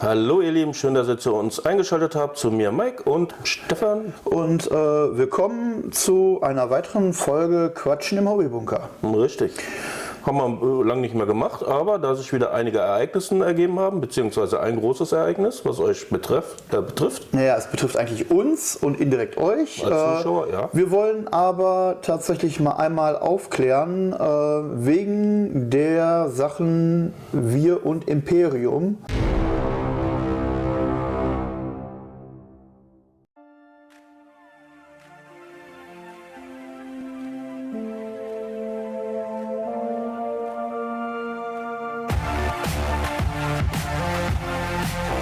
Hallo ihr Lieben, schön, dass ihr zu uns eingeschaltet habt, zu mir Mike und Stefan. Und äh, willkommen zu einer weiteren Folge Quatschen im Hobbybunker. Richtig. Haben wir äh, lange nicht mehr gemacht, aber da sich wieder einige Ereignisse ergeben haben, beziehungsweise ein großes Ereignis, was euch betrifft, äh, betrifft. Naja, es betrifft eigentlich uns und indirekt euch. Als Zuschauer, äh, ja. Wir wollen aber tatsächlich mal einmal aufklären, äh, wegen der Sachen Wir und Imperium.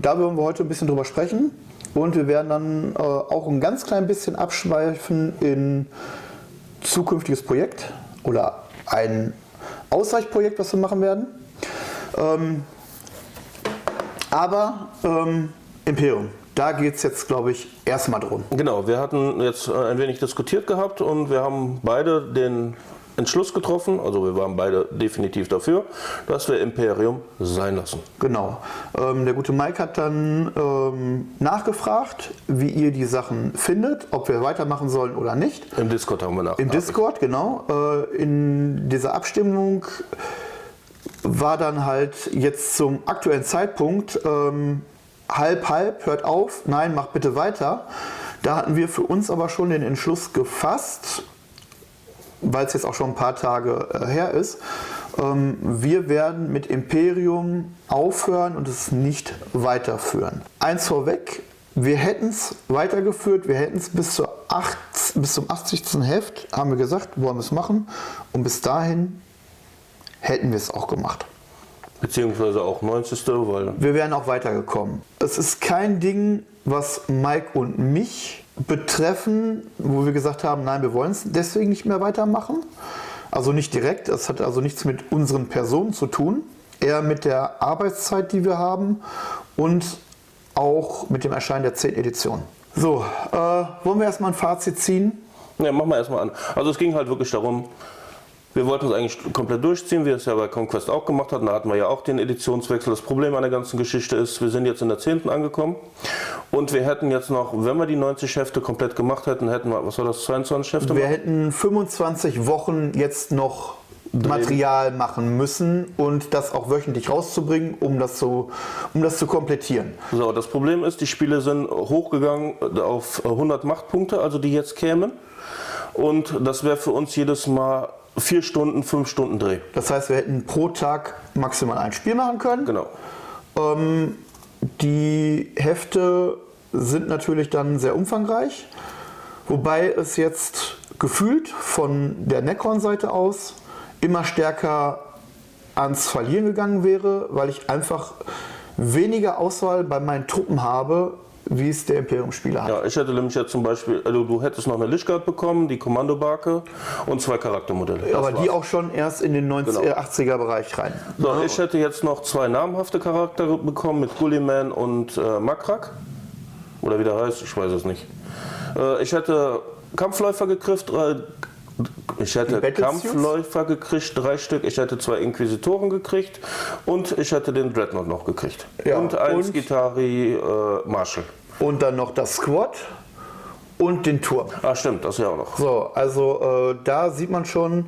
Da wollen wir heute ein bisschen drüber sprechen und wir werden dann äh, auch ein ganz klein bisschen abschweifen in zukünftiges Projekt oder ein Ausweichprojekt, was wir machen werden. Ähm, aber ähm, Imperium, da geht es jetzt, glaube ich, erstmal drum. Genau, wir hatten jetzt äh, ein wenig diskutiert gehabt und wir haben beide den Entschluss getroffen, also wir waren beide definitiv dafür, dass wir Imperium sein lassen. Genau. Ähm, der gute Mike hat dann ähm, nachgefragt, wie ihr die Sachen findet, ob wir weitermachen sollen oder nicht. Im Discord haben wir nach. Im Discord, genau. Äh, in dieser Abstimmung war dann halt jetzt zum aktuellen Zeitpunkt ähm, halb, halb, hört auf, nein, macht bitte weiter. Da hatten wir für uns aber schon den Entschluss gefasst, weil es jetzt auch schon ein paar Tage äh, her ist. Ähm, wir werden mit Imperium aufhören und es nicht weiterführen. Eins vorweg, wir hätten es weitergeführt, wir hätten es bis, zur bis zum 80. Heft, haben wir gesagt, wollen wir es machen. Und bis dahin hätten wir es auch gemacht. Beziehungsweise auch 90. weil Wir wären auch weitergekommen. Es ist kein Ding, was Mike und mich betreffen, wo wir gesagt haben, nein, wir wollen es deswegen nicht mehr weitermachen. Also nicht direkt, es hat also nichts mit unseren Personen zu tun, eher mit der Arbeitszeit, die wir haben und auch mit dem Erscheinen der 10. Edition. So, äh, wollen wir erstmal ein Fazit ziehen? Ja, machen wir erstmal an. Also es ging halt wirklich darum, wir wollten es eigentlich komplett durchziehen, wie wir es ja bei Conquest auch gemacht hatten. Da hatten wir ja auch den Editionswechsel. Das Problem an der ganzen Geschichte ist, wir sind jetzt in der 10. angekommen und wir hätten jetzt noch, wenn wir die 90 Hefte komplett gemacht hätten, hätten wir, was war das, 22 Hefte? Wir hätten 25 Wochen jetzt noch Material machen müssen und das auch wöchentlich rauszubringen, um das zu, um das zu komplettieren. So, das Problem ist, die Spiele sind hochgegangen auf 100 Machtpunkte, also die jetzt kämen. Und das wäre für uns jedes Mal vier Stunden, fünf Stunden Dreh. Das heißt, wir hätten pro Tag maximal ein Spiel machen können. Genau. Ähm, die Hefte sind natürlich dann sehr umfangreich, wobei es jetzt gefühlt von der Necron-Seite aus immer stärker ans Verlieren gegangen wäre, weil ich einfach weniger Auswahl bei meinen Truppen habe, wie es der Imperium-Spieler hat. Ja, ich hätte nämlich jetzt zum Beispiel, also du hättest noch eine Lichtguard bekommen, die Kommandobarke und zwei Charaktermodelle. Das Aber die war's. auch schon erst in den 90, Genau. äh, 80er Bereich rein. So, ich hätte jetzt noch zwei namhafte Charaktere bekommen mit Gulliman und äh, Makrak. Oder wie der heißt, ich weiß es nicht. Äh, ich hätte Kampfläufer gekriegt, äh, ich hätte? Kampfläufer gekriegt, drei Stück. Ich hätte zwei Inquisitoren gekriegt und ich hätte den Dreadnought noch gekriegt. Ja, und ein Skitari äh, Marshall. Und dann noch das Squad und den Turm. Ah, stimmt, das ja auch noch. So, also äh, da sieht man schon,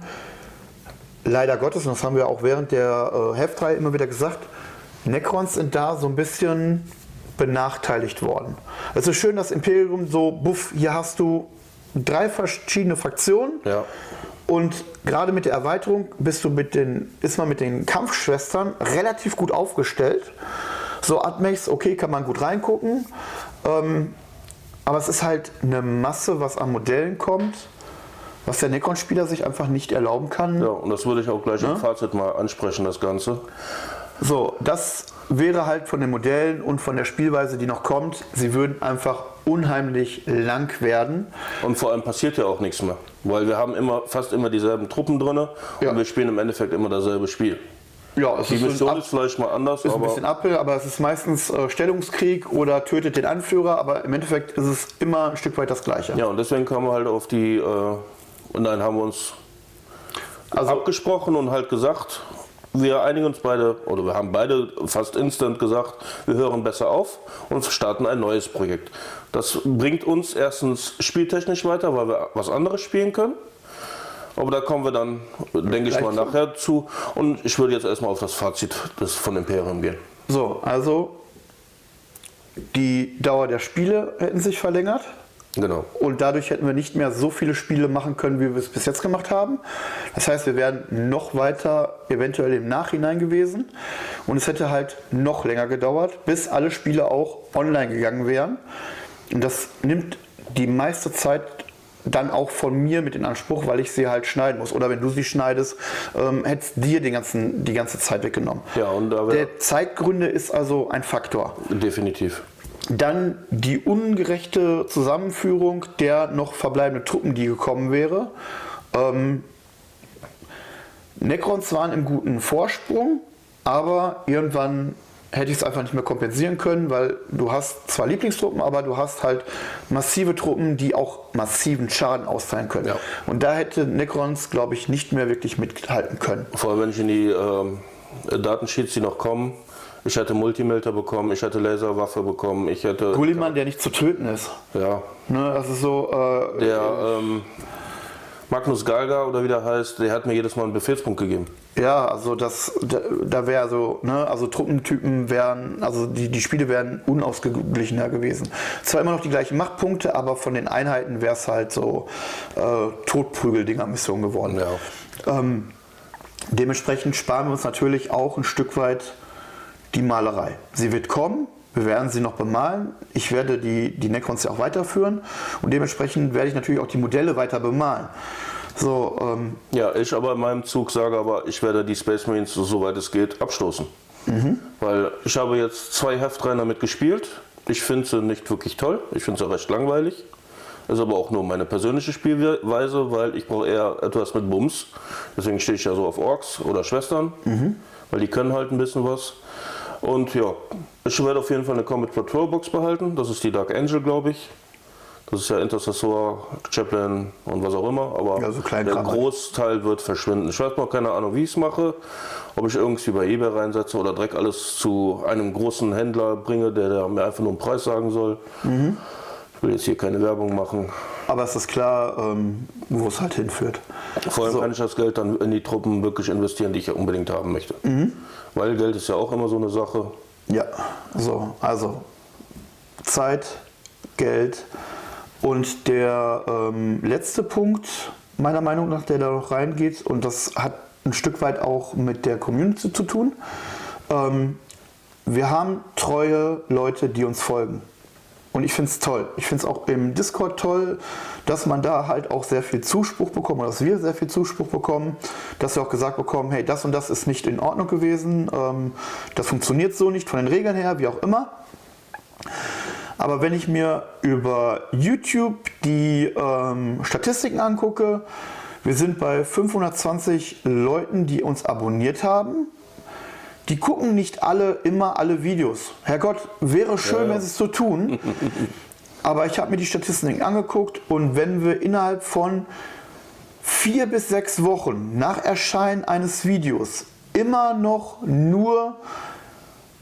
leider Gottes, und das haben wir auch während der äh, Heftreihe immer wieder gesagt, Necrons sind da so ein bisschen benachteiligt worden. Es ist schön, dass Imperium so, buff, hier hast du drei verschiedene Fraktionen. Ja. Und gerade mit der Erweiterung bist du mit den, ist man mit den Kampfschwestern relativ gut aufgestellt. So Admex, okay, kann man gut reingucken. Ähm, aber es ist halt eine Masse, was an Modellen kommt, was der Necron-Spieler sich einfach nicht erlauben kann. Ja, und das würde ich auch gleich im Fazit mal ansprechen, das Ganze. So, das wäre halt von den Modellen und von der Spielweise, die noch kommt, sie würden einfach unheimlich lang werden. Und vor allem passiert ja auch nichts mehr. Weil wir haben immer, fast immer dieselben Truppen drin Ja. und wir spielen im Endeffekt immer dasselbe Spiel. Ja, es Die ist, Mission ist vielleicht mal anders, ist ein bisschen Appel, aber es ist meistens äh, Stellungskrieg oder tötet den Anführer, aber im Endeffekt ist es immer ein Stück weit das Gleiche. ja, und deswegen kamen wir halt auf die, äh, und dann haben wir uns Also- abgesprochen und halt gesagt, wir einigen uns beide, oder wir haben beide fast instant gesagt, wir hören besser auf und starten ein neues Projekt. Das bringt uns erstens spieltechnisch weiter, weil wir was anderes spielen können. Aber da kommen wir dann, denke ich mal, nachher zu. Und ich würde jetzt erstmal auf das Fazit des, von Imperium gehen. So, also die Dauer der Spiele hätten sich verlängert. Genau. Und dadurch hätten wir nicht mehr so viele Spiele machen können, wie wir es bis jetzt gemacht haben. Das heißt, wir wären noch weiter eventuell im Nachhinein gewesen. Und es hätte halt noch länger gedauert, bis alle Spiele auch online gegangen wären. Und das nimmt die meiste Zeit dann auch von mir mit in Anspruch, weil ich sie halt schneiden muss. Oder wenn du sie schneidest, ähm, hättest dir den ganzen, die ganze Zeit weggenommen. Ja, und Der Zeitgründe ist also ein Faktor. definitiv. Dann die ungerechte Zusammenführung der noch verbleibenden Truppen, die gekommen wäre. Ähm, Necrons waren im guten Vorsprung, aber irgendwann hätte ich es einfach nicht mehr kompensieren können, weil du hast zwar Lieblingstruppen, aber du hast halt massive Truppen, die auch massiven Schaden austeilen können. Ja. Und da hätte Necrons, glaube ich, nicht mehr wirklich mithalten können. Vor allem, wenn ich in die ähm, Datensheets, die noch kommen, ich hätte Multimelter bekommen, ich hätte Laserwaffe bekommen, ich hätte. Gulliman, der nicht zu töten ist. Ja. Ne, das ist so. Äh, Der ähm, Magnus Galga oder wie der heißt, der hat mir jedes Mal einen Befehlspunkt gegeben. Ja, also das, da, da wäre so, ne, also Truppentypen wären, also die, die Spiele wären unausgeglichener gewesen. Zwar immer noch die gleichen Machtpunkte, aber von den Einheiten wäre es halt so äh, Totprügel-Dinger-Mission geworden. Ja. Ähm, dementsprechend sparen wir uns natürlich auch ein Stück weit die Malerei. Sie wird kommen, wir werden sie noch bemalen. Ich werde die, die Necrons ja auch weiterführen und dementsprechend werde ich natürlich auch die Modelle weiter bemalen. So, ähm, Ja, ich aber in meinem Zug sage aber, ich werde die Space Marines, soweit es geht, abstoßen. Weil ich habe jetzt zwei Heftreihen damit gespielt. Ich finde sie nicht wirklich toll. Ich finde sie recht langweilig. Ist aber auch nur meine persönliche Spielweise, weil ich brauche eher etwas mit Bums. Deswegen stehe ich ja so auf Orks oder Schwestern, weil die können halt ein bisschen was. Und ja, ich werde auf jeden Fall eine Combat Patrol Box behalten. Das ist die Dark Angel, glaube ich. Das ist ja Intercessor, Chaplain und was auch immer. Aber Ja, so der. Großteil wird verschwinden. Ich weiß noch keine Ahnung, wie ich es mache. Ob ich irgendwie bei eBay reinsetze oder direkt alles zu einem großen Händler bringe, der, der mir einfach nur einen Preis sagen soll. Mhm. Ich will jetzt hier keine Werbung machen. aber es ist klar, ähm, wo es halt hinführt. Vor allem kann ich das Geld dann in die Truppen wirklich investieren, die ich ja unbedingt haben möchte. Mhm. Weil Geld ist ja auch immer so eine Sache. Ja, so, also Zeit, Geld und der ähm, letzte Punkt, meiner Meinung nach, der da noch reingeht, und das hat ein Stück weit auch mit der Community zu tun. Ähm, wir haben treue Leute, die uns folgen. Und ich finde es toll. Ich finde es auch im Discord toll, dass man da halt auch sehr viel Zuspruch bekommt, dass wir sehr viel Zuspruch bekommen, dass wir auch gesagt bekommen, hey, das und das ist nicht in Ordnung gewesen, ähm, das funktioniert so nicht von den Regeln her, wie auch immer. Aber wenn ich mir über YouTube die ähm, Statistiken angucke, wir sind bei 520 Leuten, die uns abonniert haben. Die gucken nicht alle immer alle Videos. Herrgott, wäre schön, Ja, wenn sie es so tun. Aber ich habe mir die Statistiken angeguckt und wenn wir innerhalb von vier bis sechs Wochen nach Erscheinen eines Videos immer noch nur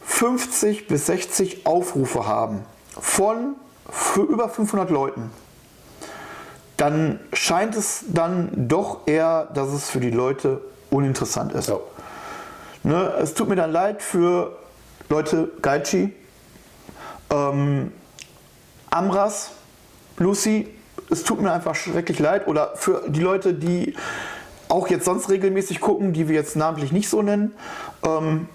50 bis 60 Aufrufe haben von für über 500 Leuten, dann scheint es dann doch eher, dass es für die Leute uninteressant ist. Ja. Ne, es tut mir dann leid für Leute, Gaichi, ähm, Amras, Lucy, es tut mir einfach schrecklich leid. Oder für die Leute, die auch jetzt sonst regelmäßig gucken, die wir jetzt namentlich nicht so nennen. Ähm,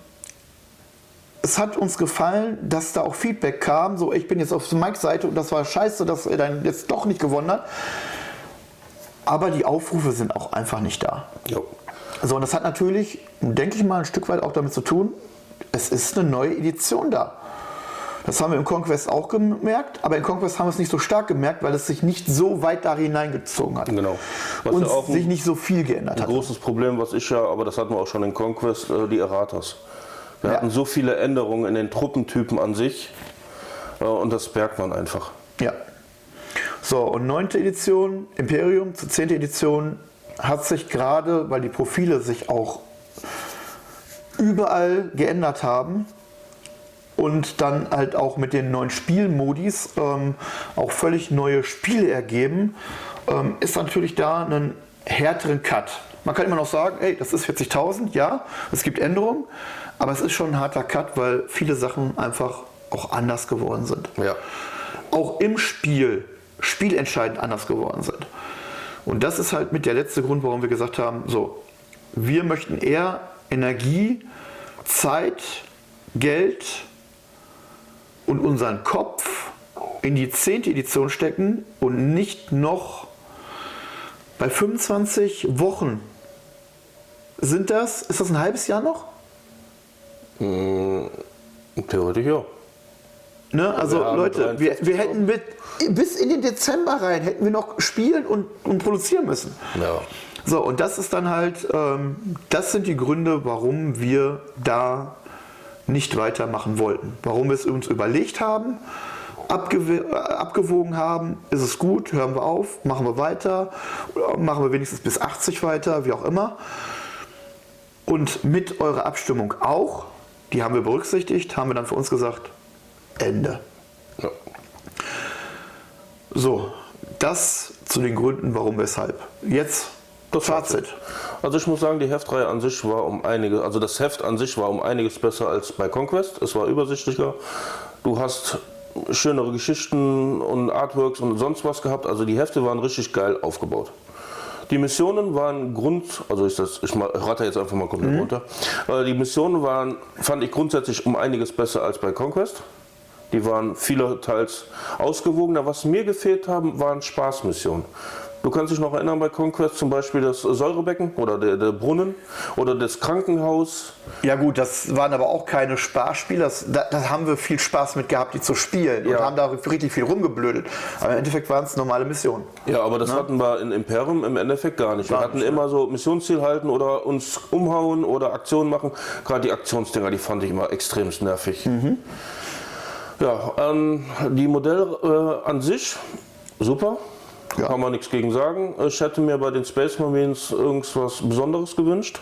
es hat uns gefallen, dass da auch Feedback kam. So, ich bin jetzt auf Mikes Seite und das war scheiße, dass er dann jetzt doch nicht gewonnen hat. Aber die Aufrufe sind auch einfach nicht da. Jo. So, und das hat natürlich, denke ich mal, ein Stück weit auch damit zu tun, es ist eine neue Edition da. Das haben wir im Conquest auch gemerkt, aber im Conquest haben wir es nicht so stark gemerkt, weil es sich nicht so weit da hineingezogen hat. Genau. Was Und ja auch ein- sich nicht so viel geändert Ein hat. großes Problem, was ich ja, aber das hatten wir auch schon in Conquest, äh, die Erratas. Wir Ja. hatten so viele Änderungen in den Truppentypen an sich äh, und das merkt man einfach. Ja. So, und neunte Edition, Imperium zur zehnte Edition, hat sich gerade, weil die Profile sich auch überall geändert haben und dann halt auch mit den neuen Spielmodis ähm, auch völlig neue Spiele ergeben, ähm, ist natürlich da einen härteren Cut. Man kann immer noch sagen, ey, das ist 40.000, ja, es gibt Änderungen, aber es ist schon ein harter Cut, weil viele Sachen einfach auch anders geworden sind. Ja. Auch im Spiel, spielentscheidend anders geworden sind. Und das ist halt mit der letzte Grund, warum wir gesagt haben, so, wir möchten eher Energie, Zeit, Geld und unseren Kopf in die 10. Edition stecken und nicht noch bei 25 Wochen. Sind das, ist das ein halbes Jahr noch? Theoretisch ja. Ne? Also Wir Leute, wir, 53 wir hätten mit, bis in den Dezember rein, hätten wir noch spielen und, und produzieren müssen. Ja. So, und das ist dann halt, ähm, das sind die Gründe, warum wir da nicht weitermachen wollten. Warum wir es uns überlegt haben, abgew äh, abgewogen haben, ist es gut, hören wir auf, machen wir weiter, machen wir wenigstens bis 80 weiter, wie auch immer. Und mit eurer Abstimmung auch, die haben wir berücksichtigt, haben wir dann für uns gesagt, Ende. ja. So, das zu den Gründen, warum, weshalb. Jetzt das Fazit. Also ich muss sagen, die Heftreihe an sich war um einige, also das Heft an sich war um einiges besser als bei Conquest. Es war übersichtlicher. Du hast schönere Geschichten und Artworks und sonst was gehabt. Also die Hefte waren richtig geil aufgebaut. Die Missionen waren Grund, also ist das, ich rate jetzt einfach mal komplett runter. Äh, Die Missionen waren, fand ich grundsätzlich um einiges besser als bei Conquest. Die waren vielerteils ausgewogener. Was mir gefehlt haben, waren Spaßmissionen. Du kannst dich noch erinnern bei Conquest zum Beispiel das Säurebecken oder der, der Brunnen oder das Krankenhaus. Ja gut, das waren aber auch keine Spaßspiele. Das, da, da haben wir viel Spaß mit gehabt, die zu spielen und Ja. haben da richtig viel rumgeblödelt. Aber im Endeffekt waren es normale Missionen. Ja, aber das hatten wir in Imperium im Endeffekt gar nicht. Wir Gar hatten nicht, immer so Missionsziel halten oder uns umhauen oder Aktionen machen. Gerade die Aktionsdinger, die fand ich immer extremst nervig. Ja, ähm, die Modelle äh, an sich super. Ja. Kann man nichts gegen sagen. Ich hätte mir bei den Space Marines irgendwas Besonderes gewünscht.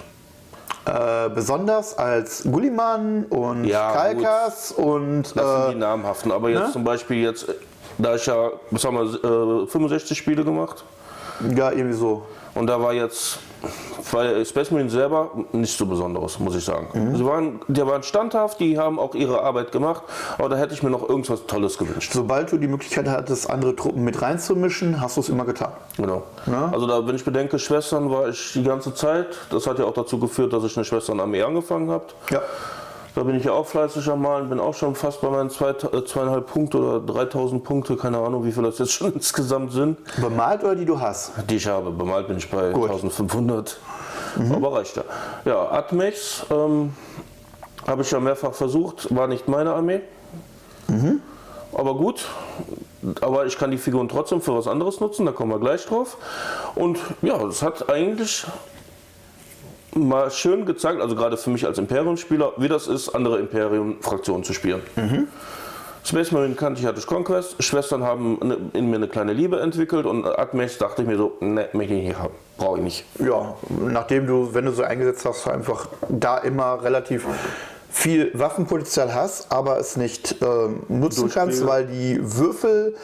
Äh, besonders als Gulliman und Ja, Kalkas und Das sind äh, die namhaften. Aber jetzt ne? zum Beispiel jetzt, da ich ja, was haben wir, äh, 65 Spiele gemacht. ja, irgendwie so. Und da war jetzt bei Space Marine selber nichts so Besonderes, muss ich sagen. Mhm. Sie waren, die waren standhaft, die haben auch ihre Arbeit gemacht, aber da hätte ich mir noch irgendwas Tolles gewünscht. Sobald du die Möglichkeit hattest, andere Truppen mit reinzumischen, hast du es immer getan. Genau. Ja. Also da, wenn ich bedenke, Schwestern war ich die ganze Zeit. Das hat ja auch dazu geführt, dass ich eine Schwesternarmee angefangen habe. Ja. Da bin ich ja auch fleißig am Malen, bin auch schon fast bei meinen zwei, äh, zweieinhalb Punkte oder 3000 Punkte, keine Ahnung, wie viel das jetzt schon insgesamt sind. Bemalt oder die du hast? Die ich habe. Bemalt bin ich bei Gut. 1500. Aber reicht ja. Ja, Atmex ähm, habe ich ja mehrfach versucht, war nicht meine Armee. Aber gut, aber ich kann die Figuren trotzdem für was anderes nutzen, da kommen wir gleich drauf. Und ja, es hat eigentlich mal schön gezeigt, also gerade für mich als Imperium-Spieler, wie das ist, andere Imperium-Fraktionen zu spielen. Space Marine kannte ich, hatte ich Conquest. Schwestern haben eine- in mir eine kleine Liebe entwickelt und Atmex dachte ich mir so, ne, möchte ich nicht haben, brauche ich nicht. Ja, nachdem du, wenn du so eingesetzt hast, einfach da immer relativ viel Waffenpotenzial hast, aber es nicht ähm, nutzen kannst, weil die Würfel,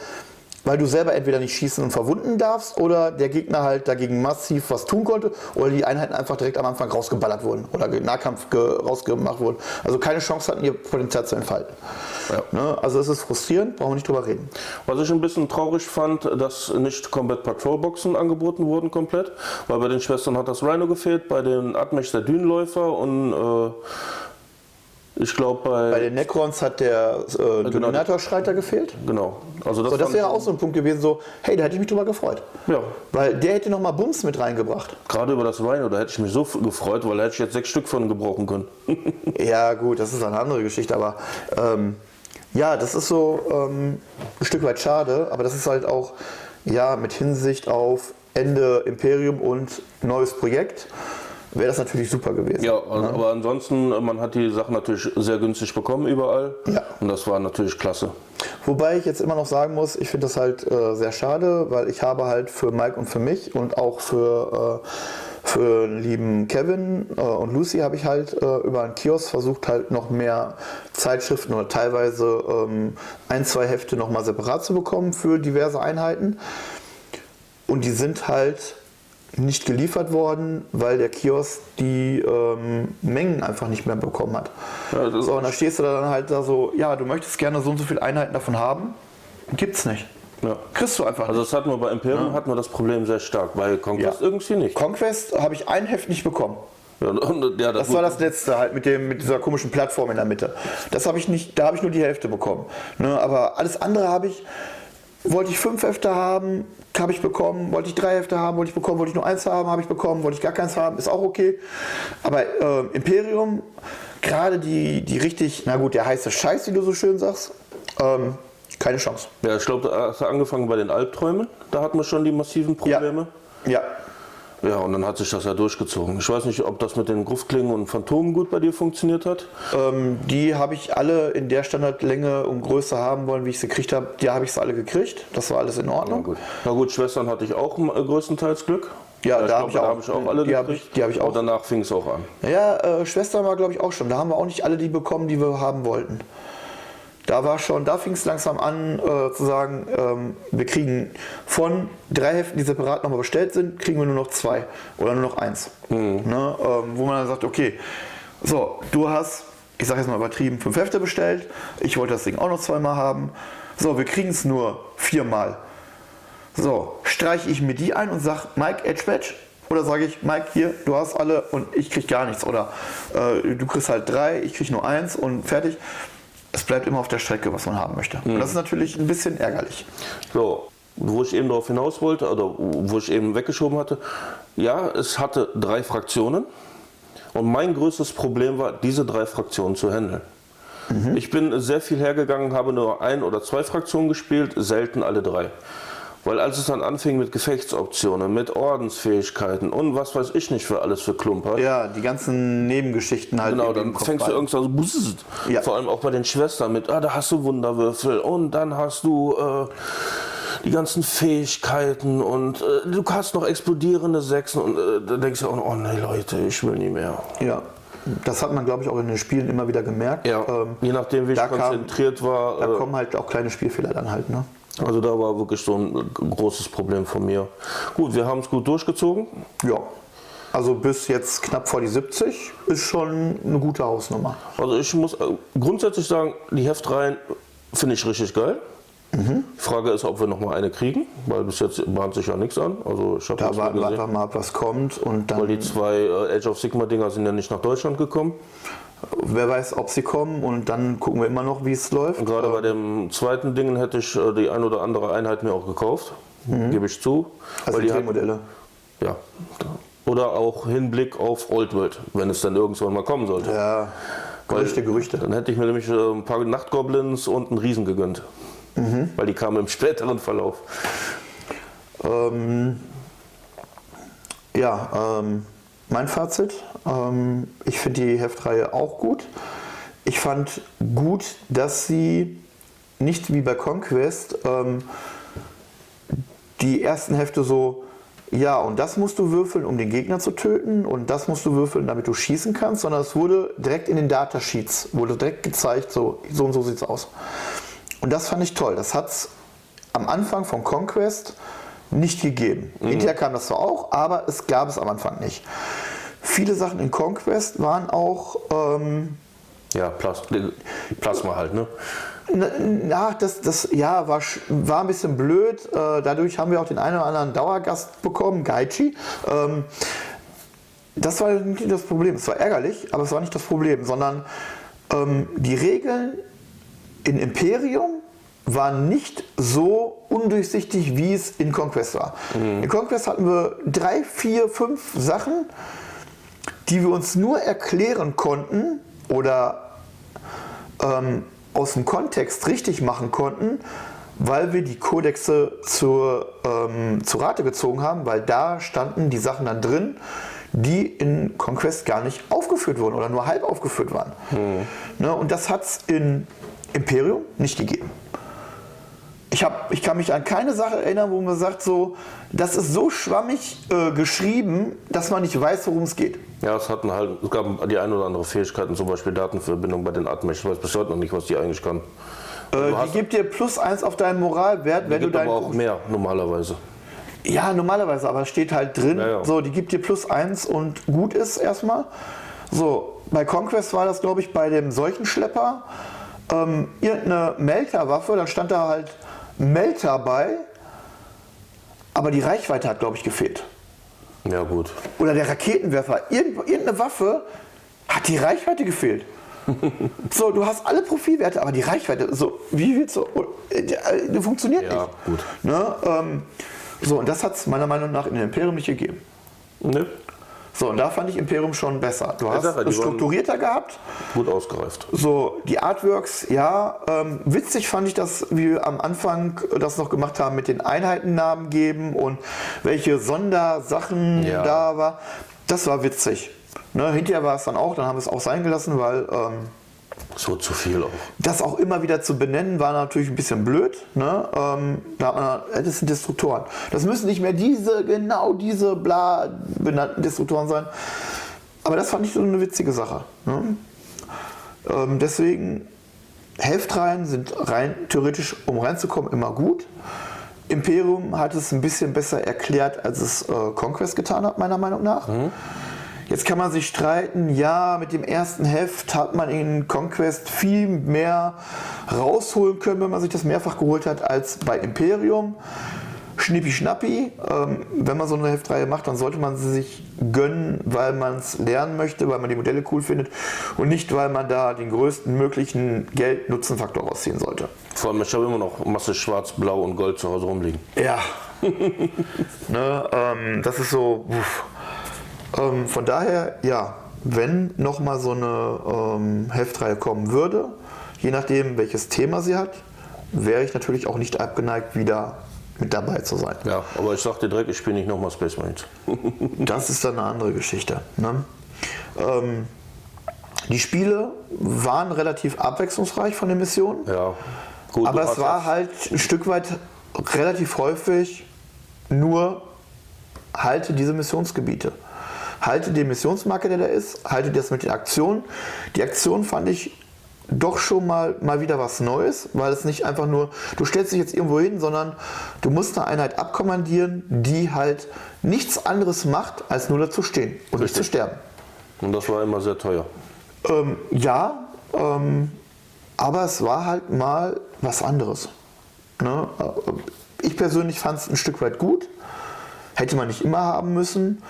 weil du selber entweder nicht schießen und verwunden darfst oder der Gegner halt dagegen massiv was tun konnte oder die Einheiten einfach direkt am Anfang rausgeballert wurden oder Nahkampf ge rausgemacht wurden. Also keine Chance hatten, ihr Potenzial zu entfalten. Ja. Ne? Also es ist frustrierend, brauchen wir nicht drüber reden. Was ich ein bisschen traurig fand, dass nicht Combat Patrol Boxen angeboten wurden komplett, weil bei den Schwestern hat das Rhino gefehlt, bei den Atmech der Dünenläufer und äh, ich glaube bei, Bei den Necrons hat der äh, Dominator-Schreiter gefehlt. genau, also das, So, das wäre auch so ein Punkt gewesen, so, hey, da hätte ich mich drüber gefreut. ja, Weil der hätte nochmal Bums mit reingebracht. gerade über das Rhino, da hätte ich mich so gefreut, weil da hätte ich jetzt sechs Stück von gebrauchen können. Ja, gut, das ist eine andere Geschichte, aber ähm, ja, das ist so ähm, ein Stück weit schade, aber das ist halt auch ja mit Hinsicht auf Ende Imperium und neues Projekt wäre das natürlich super gewesen. Ja, also, aber ansonsten, äh, man hat die Sachen natürlich sehr günstig bekommen überall Ja. und das war natürlich klasse. Wobei ich jetzt immer noch sagen muss, ich finde das halt äh, sehr schade, weil ich habe halt für Mike und für mich und auch für, äh, für den lieben Kevin äh, und Lucy habe ich halt äh, über einen Kiosk versucht, halt noch mehr Zeitschriften oder teilweise ähm, ein, zwei Hefte nochmal separat zu bekommen für diverse Einheiten. Und die sind halt nicht geliefert worden, weil der Kiosk die ähm, Mengen einfach nicht mehr bekommen hat. Ja, das so, und da stehst du dann halt da so, ja, du möchtest gerne so und so viele Einheiten davon haben. Gibt's nicht. Ja. Kriegst du einfach Also nicht. das hatten wir bei Imperium hatten wir das Problem sehr stark, bei Conquest Ja. irgendwie nicht. Conquest habe ich ein Heft nicht bekommen. Ja, und, ja, Das war das letzte halt mit, dem, mit dieser komischen Plattform in der Mitte. Das habe ich nicht, da habe ich nur die Hälfte bekommen. Ne, aber alles andere habe ich, wollte ich fünf Hefte haben, habe ich bekommen. Wollte ich drei Hefte haben, wollte ich bekommen. Wollte ich nur eins haben, habe ich bekommen. Wollte ich gar keins haben, ist auch okay. Aber äh, Imperium, gerade die, die richtig, na gut, der heiße Scheiß, wie du so schön sagst, ähm, keine Chance. Ja, ich glaube, da hast du angefangen bei den Albträumen. Da hatten wir schon die massiven Probleme. Ja, Ja, und dann hat sich das ja durchgezogen. Ich weiß nicht, ob das mit den Gruftklingen und Phantomen gut bei dir funktioniert hat. ähm, die habe ich alle in der Standardlänge und Größe haben wollen, wie ich sie gekriegt habe. Die habe ich sie alle gekriegt. Das war alles in Na Ordnung. gut. Na gut, Schwestern hatte ich auch äh, größtenteils Glück. Ja, da ich hab ich auch. habe ich auch alle Die hab gekriegt. ich- die hab ich auch. Und danach fing es auch an. Ja, äh, Schwester war glaube ich auch schon. Da haben wir auch nicht alle die bekommen, die wir haben wollten. Da war schon, da fing es langsam an äh, zu sagen, ähm, wir kriegen von drei Heften, die separat nochmal bestellt sind, kriegen wir nur noch zwei oder nur noch eins. Ne? Ähm, wo man dann sagt, okay, so, du hast, ich sage jetzt mal übertrieben, fünf Hefte bestellt, ich wollte das Ding auch noch zweimal haben. So, wir kriegen es nur viermal. So, streiche ich mir die ein und sage, Mike, Edge Badge? Oder sage ich, Mike, hier, du hast alle und ich krieg gar nichts. Oder äh, du kriegst halt drei, ich krieg nur eins und fertig. Es bleibt immer auf der Strecke, was man haben möchte. Und das ist natürlich ein bisschen ärgerlich. So, wo ich eben darauf hinaus wollte, oder wo ich eben weggeschoben hatte, ja, es hatte drei Fraktionen. Und mein größtes Problem war, diese drei Fraktionen zu handeln. Ich bin sehr viel hergegangen, habe nur ein oder zwei Fraktionen gespielt, selten alle drei. Weil als es dann anfing mit Gefechtsoptionen, mit Ordensfähigkeiten und was weiß ich nicht für alles für Klumper, Ja, die ganzen Nebengeschichten halt. Genau, dann fängst du irgendwann so bzzzt. Ja. Vor allem auch bei den Schwestern mit, ah, da hast du Wunderwürfel und dann hast du äh, die ganzen Fähigkeiten und äh, du hast noch explodierende Sechsen und äh, da denkst du auch, oh nee Leute, ich will nie mehr. Ja, das hat man, glaube ich, auch in den Spielen immer wieder gemerkt. Ähm, Je nachdem, wie ich da kam- konzentriert war, da äh, kommen halt auch kleine Spielfehler dann halt. Ne? Also da war wirklich so ein großes Problem von mir. Gut, wir haben es gut durchgezogen. Ja. Also bis jetzt knapp vor die 70 ist schon eine gute Hausnummer. Also ich muss äh, grundsätzlich sagen, die Heftreihen finde ich richtig geil. Mhm. Die Frage ist, ob wir noch mal eine kriegen, weil bis jetzt bahnt sich ja nichts an. Also ich habe Da warten wir einfach mal ab, was kommt und Weil die dann, zwei äh, Age of Sigma Dinger sind ja nicht nach Deutschland gekommen. Wer weiß, ob sie kommen und dann gucken wir immer noch, wie es läuft. Und gerade bei dem zweiten Ding hätte ich äh, die ein oder andere Einheit mir auch gekauft, gebe ich zu. Mhm. Also weil die Drehmodelle. ja. Oder auch Hinblick auf Old World, wenn es dann irgendwann mal kommen sollte. Ja, Gerüchte, Gerüchte. Dann hätte ich mir nämlich äh, ein paar Nachtgoblins und einen Riesen gegönnt. Mhm. Weil die kamen im späteren Verlauf. Ähm, ja, ähm, mein Fazit. Ähm, ich finde die Heftreihe auch gut. Ich fand gut, dass sie nicht wie bei Conquest ähm, die ersten Hefte so, ja, und das musst du würfeln, um den Gegner zu töten, und das musst du würfeln, damit du schießen kannst, sondern es wurde direkt in den Datasheets, wurde direkt gezeigt, so, so und so sieht es aus. Und das fand ich toll. Das hat es am Anfang von Conquest nicht gegeben. Hinterher kam das zwar auch, aber es gab es am Anfang nicht. Viele Sachen in Conquest waren auch, ähm, Ja, Plas Plasma halt, ne? na, das, das ja, war, war ein bisschen blöd. Äh, dadurch haben wir auch den einen oder anderen Dauergast bekommen, Gaichi. Ähm, das war nicht das Problem. Es war ärgerlich, aber es war nicht das Problem, sondern ähm, die Regeln in Imperium waren nicht so undurchsichtig, wie es in Conquest war. In Conquest hatten wir drei, vier, fünf Sachen, die wir uns nur erklären konnten oder ähm, aus dem Kontext richtig machen konnten, weil wir die Kodexe zur, ähm, zu Rate gezogen haben, weil da standen die Sachen dann drin, die in Conquest gar nicht aufgeführt wurden oder nur halb aufgeführt waren. Ne, und das hat es in Imperium nicht gegeben. ich, hab, ich kann mich an keine Sache erinnern, wo man sagt, so, das ist so schwammig äh, geschrieben, dass man nicht weiß, worum es geht. Ja, es hatten halt, es gab die ein oder andere Fähigkeiten, zum Beispiel Datenverbindung bei den Atmen. Ich weiß bis heute noch nicht, was die eigentlich kann. Äh, die gibt dir plus eins auf deinen Moralwert, wenn du Gibt dein. aber auch mehr normalerweise. Ja, normalerweise, aber es steht halt drin, Ja, ja. so, die gibt dir plus eins und gut ist erstmal. So, bei Conquest war das, glaube ich, bei dem Seuchenschlepper ähm, irgendeine Melterwaffe, dann stand da halt Melter bei, aber die Reichweite hat, glaube ich, gefehlt. Ja, gut. Oder der Raketenwerfer, Irgend, irgendeine Waffe hat die Reichweite gefehlt. so, du hast alle Profilwerte, aber die Reichweite, so, wie willst du, äh, die funktioniert Ja, nicht. gut. Ne? Ähm, so, und das hat es meiner Meinung nach in Imperium nicht gegeben. Ne? So, und da fand ich Imperium schon besser. Du hast die es strukturierter gehabt. Gut ausgereift. So, die Artworks, ja, ähm, witzig fand ich das, wie wir am Anfang das noch gemacht haben mit den Einheitennamen geben und welche Sondersachen Ja. da war. Das war witzig. Ne, hinterher war es dann auch, dann haben wir es auch sein gelassen, weil ähm, So zu viel auch. das auch immer wieder zu benennen, war natürlich ein bisschen blöd. Ne? Ähm, da hat man, äh, das sind Destruktoren. Das müssen nicht mehr diese, genau diese bla benannten Destruktoren sein. Aber das fand ich so eine witzige Sache. Ne? Ähm, deswegen, Heftreihen sind rein theoretisch, um reinzukommen, immer gut. Imperium hat es ein bisschen besser erklärt, als es äh, Conquest getan hat, meiner Meinung nach. Jetzt kann man sich streiten, ja, mit dem ersten Heft hat man in Conquest viel mehr rausholen können, wenn man sich das mehrfach geholt hat, als bei Imperium. Schnippi Schnappi, ähm, wenn man so eine Heftreihe macht, dann sollte man sie sich gönnen, weil man es lernen möchte, weil man die Modelle cool findet und nicht, weil man da den größten möglichen Geld-Nutzen-Faktor rausziehen sollte. Vor allem, ich habe immer noch Masse Schwarz, Blau und Gold zu Hause rumliegen. Ja. ne, ähm, das ist so. Uff. Ähm, von daher, ja, wenn nochmal so eine ähm, Heftreihe kommen würde, je nachdem welches Thema sie hat, wäre ich natürlich auch nicht abgeneigt, wieder mit dabei zu sein. Ja, aber ich sag dir direkt, ich spiele nicht nochmal Space Marines. Das ist dann eine andere Geschichte. Ne? Ähm, die Spiele waren relativ abwechslungsreich von den Missionen. Ja, gut. Aber es war halt ein Stück weit relativ häufig nur halte diese Missionsgebiete. Halte den Missionsmarker, der da ist, halte das mit den Aktionen. Die Aktion fand ich doch schon mal, mal wieder was Neues, weil es nicht einfach nur, du stellst dich jetzt irgendwo hin, sondern du musst eine Einheit abkommandieren, die halt nichts anderes macht, als nur dazu stehen und nicht zu Richtig. sterben. Und das war immer sehr teuer. Ähm, ja, ähm, aber es war halt mal was anderes. Ne? Äh, Ich persönlich fand es ein Stück weit gut. Hätte man nicht immer haben müssen.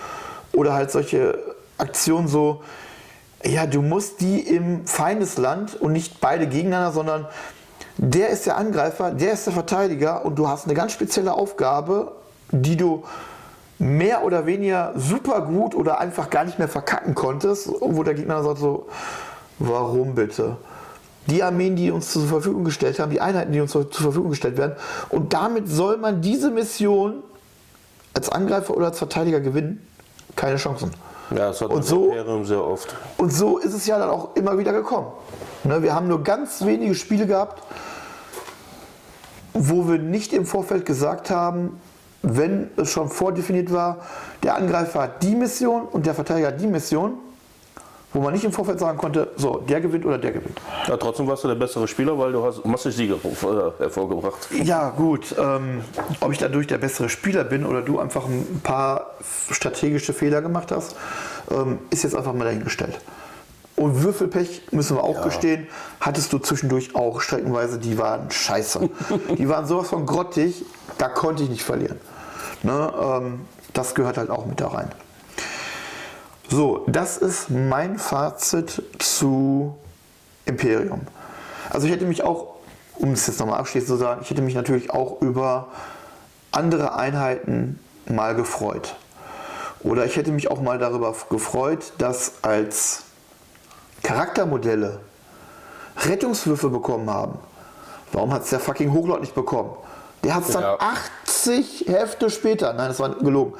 Oder halt solche Aktionen so, ja, du musst die im Feindesland und nicht beide gegeneinander, sondern der ist der Angreifer, der ist der Verteidiger und du hast eine ganz spezielle Aufgabe, die du mehr oder weniger super gut oder einfach gar nicht mehr verkacken konntest, wo der Gegner sagt so, warum bitte? Die Armeen, die uns zur Verfügung gestellt haben, die Einheiten, die uns zur Verfügung gestellt werden. Und damit soll man diese Mission als Angreifer oder als Verteidiger gewinnen. Keine Chancen. Ja, es hat Und das so- Imperium sehr oft. Und so ist es ja dann auch immer wieder gekommen. Ne, wir haben nur ganz wenige Spiele gehabt, wo wir nicht im Vorfeld gesagt haben, wenn es schon vordefiniert war, der Angreifer hat die Mission und der Verteidiger hat die Mission, wo man nicht im Vorfeld sagen konnte, so, der gewinnt oder der gewinnt. Ja, trotzdem warst du der bessere Spieler, weil du hast massig Siege äh, hervorgebracht. Ja, gut. Ähm, ob ich dadurch der bessere Spieler bin oder du einfach ein paar strategische Fehler gemacht hast, ähm, ist jetzt einfach mal dahingestellt. Und Würfelpech, müssen wir auch gestehen, hattest du zwischendurch auch streckenweise, die waren scheiße. die waren sowas von grottig, da konnte ich nicht verlieren. Ne, ähm, das gehört halt auch mit da rein. So, das ist mein Fazit zu Imperium. Also ich hätte mich auch, um es jetzt nochmal abschließend zu sagen, ich hätte mich natürlich auch über andere Einheiten mal gefreut. Oder ich hätte mich auch mal darüber gefreut, dass als Charaktermodelle Rettungswürfe bekommen haben. Warum hat es der fucking Hochlord nicht bekommen? Der hat es dann Ja. 80 Hefte später, nein, das war gelogen.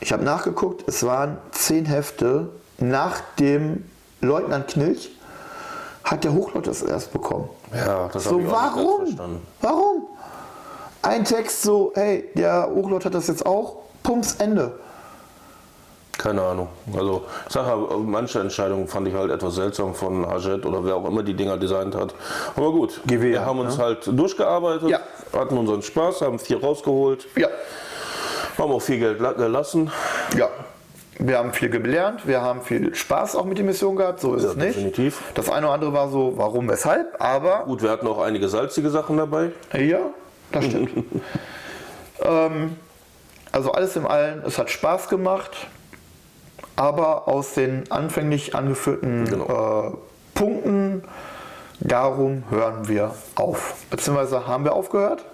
Ich habe nachgeguckt, es waren 10 Hefte nach dem Leutnant Knilch hat der Hochlord das erst bekommen. Ja, das So, habe ich auch nicht ganz warum? verstanden. Warum? Ein Text so, hey, der Hochlot hat das jetzt auch, Pumps, Ende. Keine Ahnung. Also ich sage manche Entscheidungen fand ich halt etwas seltsam von Hajet oder wer auch immer die Dinger designt hat. Aber gut, GW, wir haben uns ne? halt durchgearbeitet, Ja. hatten unseren Spaß, haben viel rausgeholt, Ja, haben auch viel Geld la- gelassen. ja. Wir haben viel gelernt, wir haben viel Spaß auch mit der Mission gehabt, so ist Ja, es nicht. definitiv. Das eine oder andere war so, warum, weshalb, aber Gut, wir hatten auch einige salzige Sachen dabei. Ja, das stimmt. ähm, also alles im Allen, es hat Spaß gemacht, aber aus den anfänglich angeführten Genau. äh, Punkten, darum hören wir auf. Beziehungsweise haben wir aufgehört.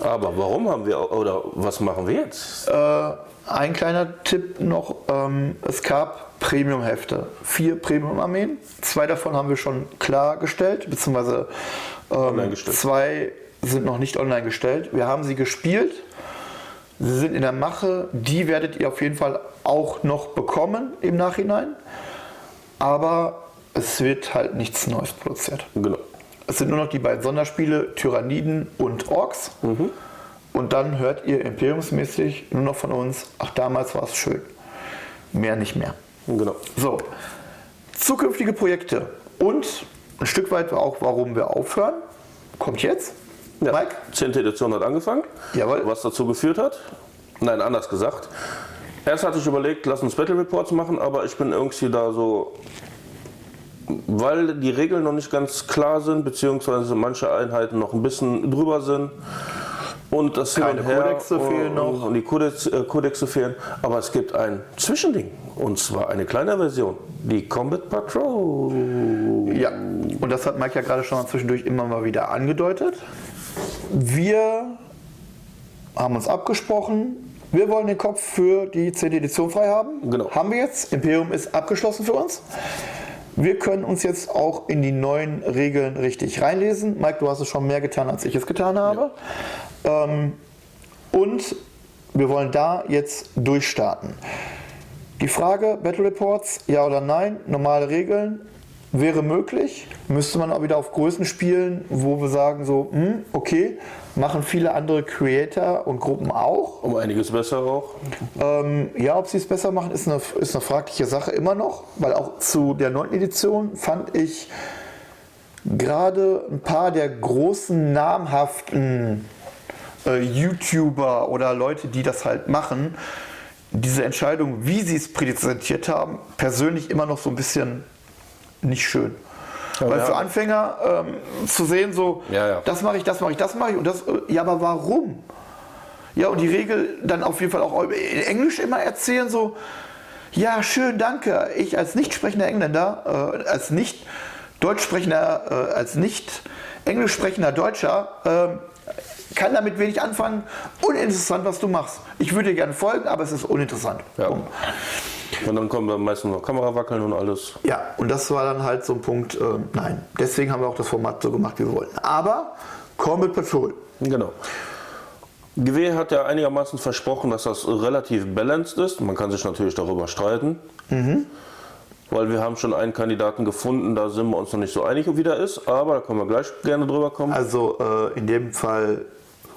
Aber warum haben wir oder was machen wir jetzt? Äh, ein kleiner Tipp noch, ähm, es gab Premium-Hefte, vier Premium-Armeen. Zwei davon haben wir schon klargestellt, beziehungsweise ähm, zwei sind noch nicht online gestellt. Wir haben sie gespielt, sie sind in der Mache, die werdet ihr auf jeden Fall auch noch bekommen im Nachhinein. Aber es wird halt nichts Neues produziert. Genau. Es sind nur noch die beiden Sonderspiele Tyranniden und Orks. Und dann hört ihr imperiumsmäßig nur noch von uns, ach damals war es schön. Mehr nicht mehr. Genau. So, zukünftige Projekte und ein Stück weit auch, warum wir aufhören, kommt jetzt. Ja. Mike? 10. Edition hat angefangen. Jawohl. Was dazu geführt hat? Nein, anders gesagt. Erst hatte ich überlegt, lass uns Battle Reports machen, aber ich bin irgendwie da so, weil die Regeln noch nicht ganz klar sind, beziehungsweise manche Einheiten noch ein bisschen drüber sind. Und das hin Keine und her Kodexe fehlen noch. Und die Kodex, äh, Kodexe fehlen. Aber es gibt ein Zwischending. Und zwar eine kleine Version. Die Combat Patrol. Ja, und das hat Mike ja gerade schon mal zwischendurch immer mal wieder angedeutet. Wir haben uns abgesprochen, wir wollen den Kopf für die 10. Edition frei haben. Genau. Haben wir jetzt. Imperium ist abgeschlossen für uns. Wir können uns jetzt auch in die neuen Regeln richtig reinlesen. Mike, du hast es schon mehr getan, als ich es getan habe. Ähm, und wir wollen da jetzt durchstarten. Die Frage, Battle Reports, ja oder nein, normale Regeln, wäre möglich. Müsste man auch wieder auf Größen spielen, wo wir sagen so, hm, okay, machen viele andere Creator und Gruppen auch. Um einiges besser auch. Ähm, ja, ob sie es besser machen, ist eine, ist eine fragliche Sache immer noch, weil auch zu der 9. Edition fand ich gerade ein paar der großen namhaften äh, YouTuber oder Leute, die das halt machen, diese Entscheidung, wie sie es präsentiert haben, persönlich immer noch so ein bisschen nicht schön. Weil ja. für Anfänger ähm, zu sehen, so, Ja, ja. das mache ich, das mache ich, das mache ich und das, äh, ja, aber warum? Ja, und die Regel dann auf jeden Fall auch in Englisch immer erzählen, so, ja, schön, danke. Ich als nicht sprechender Engländer, äh, als nicht deutsch sprechender, äh, als nicht englisch sprechender Deutscher, äh, kann damit wenig anfangen. Uninteressant, was du machst. Ich würde dir gerne folgen, aber es ist uninteressant. Ja. Und dann kommen wir meistens noch Kamera wackeln und alles. Ja, und das war dann halt so ein Punkt, äh, nein. Deswegen haben wir auch das Format so gemacht, wie wir wollten. Aber Combat Patrol. Genau. GW hat ja einigermaßen versprochen, dass das relativ balanced ist. Man kann sich natürlich darüber streiten. Weil wir haben schon einen Kandidaten gefunden, da sind wir uns noch nicht so einig, wie der ist, aber da können wir gleich gerne drüber kommen. Also äh, in dem Fall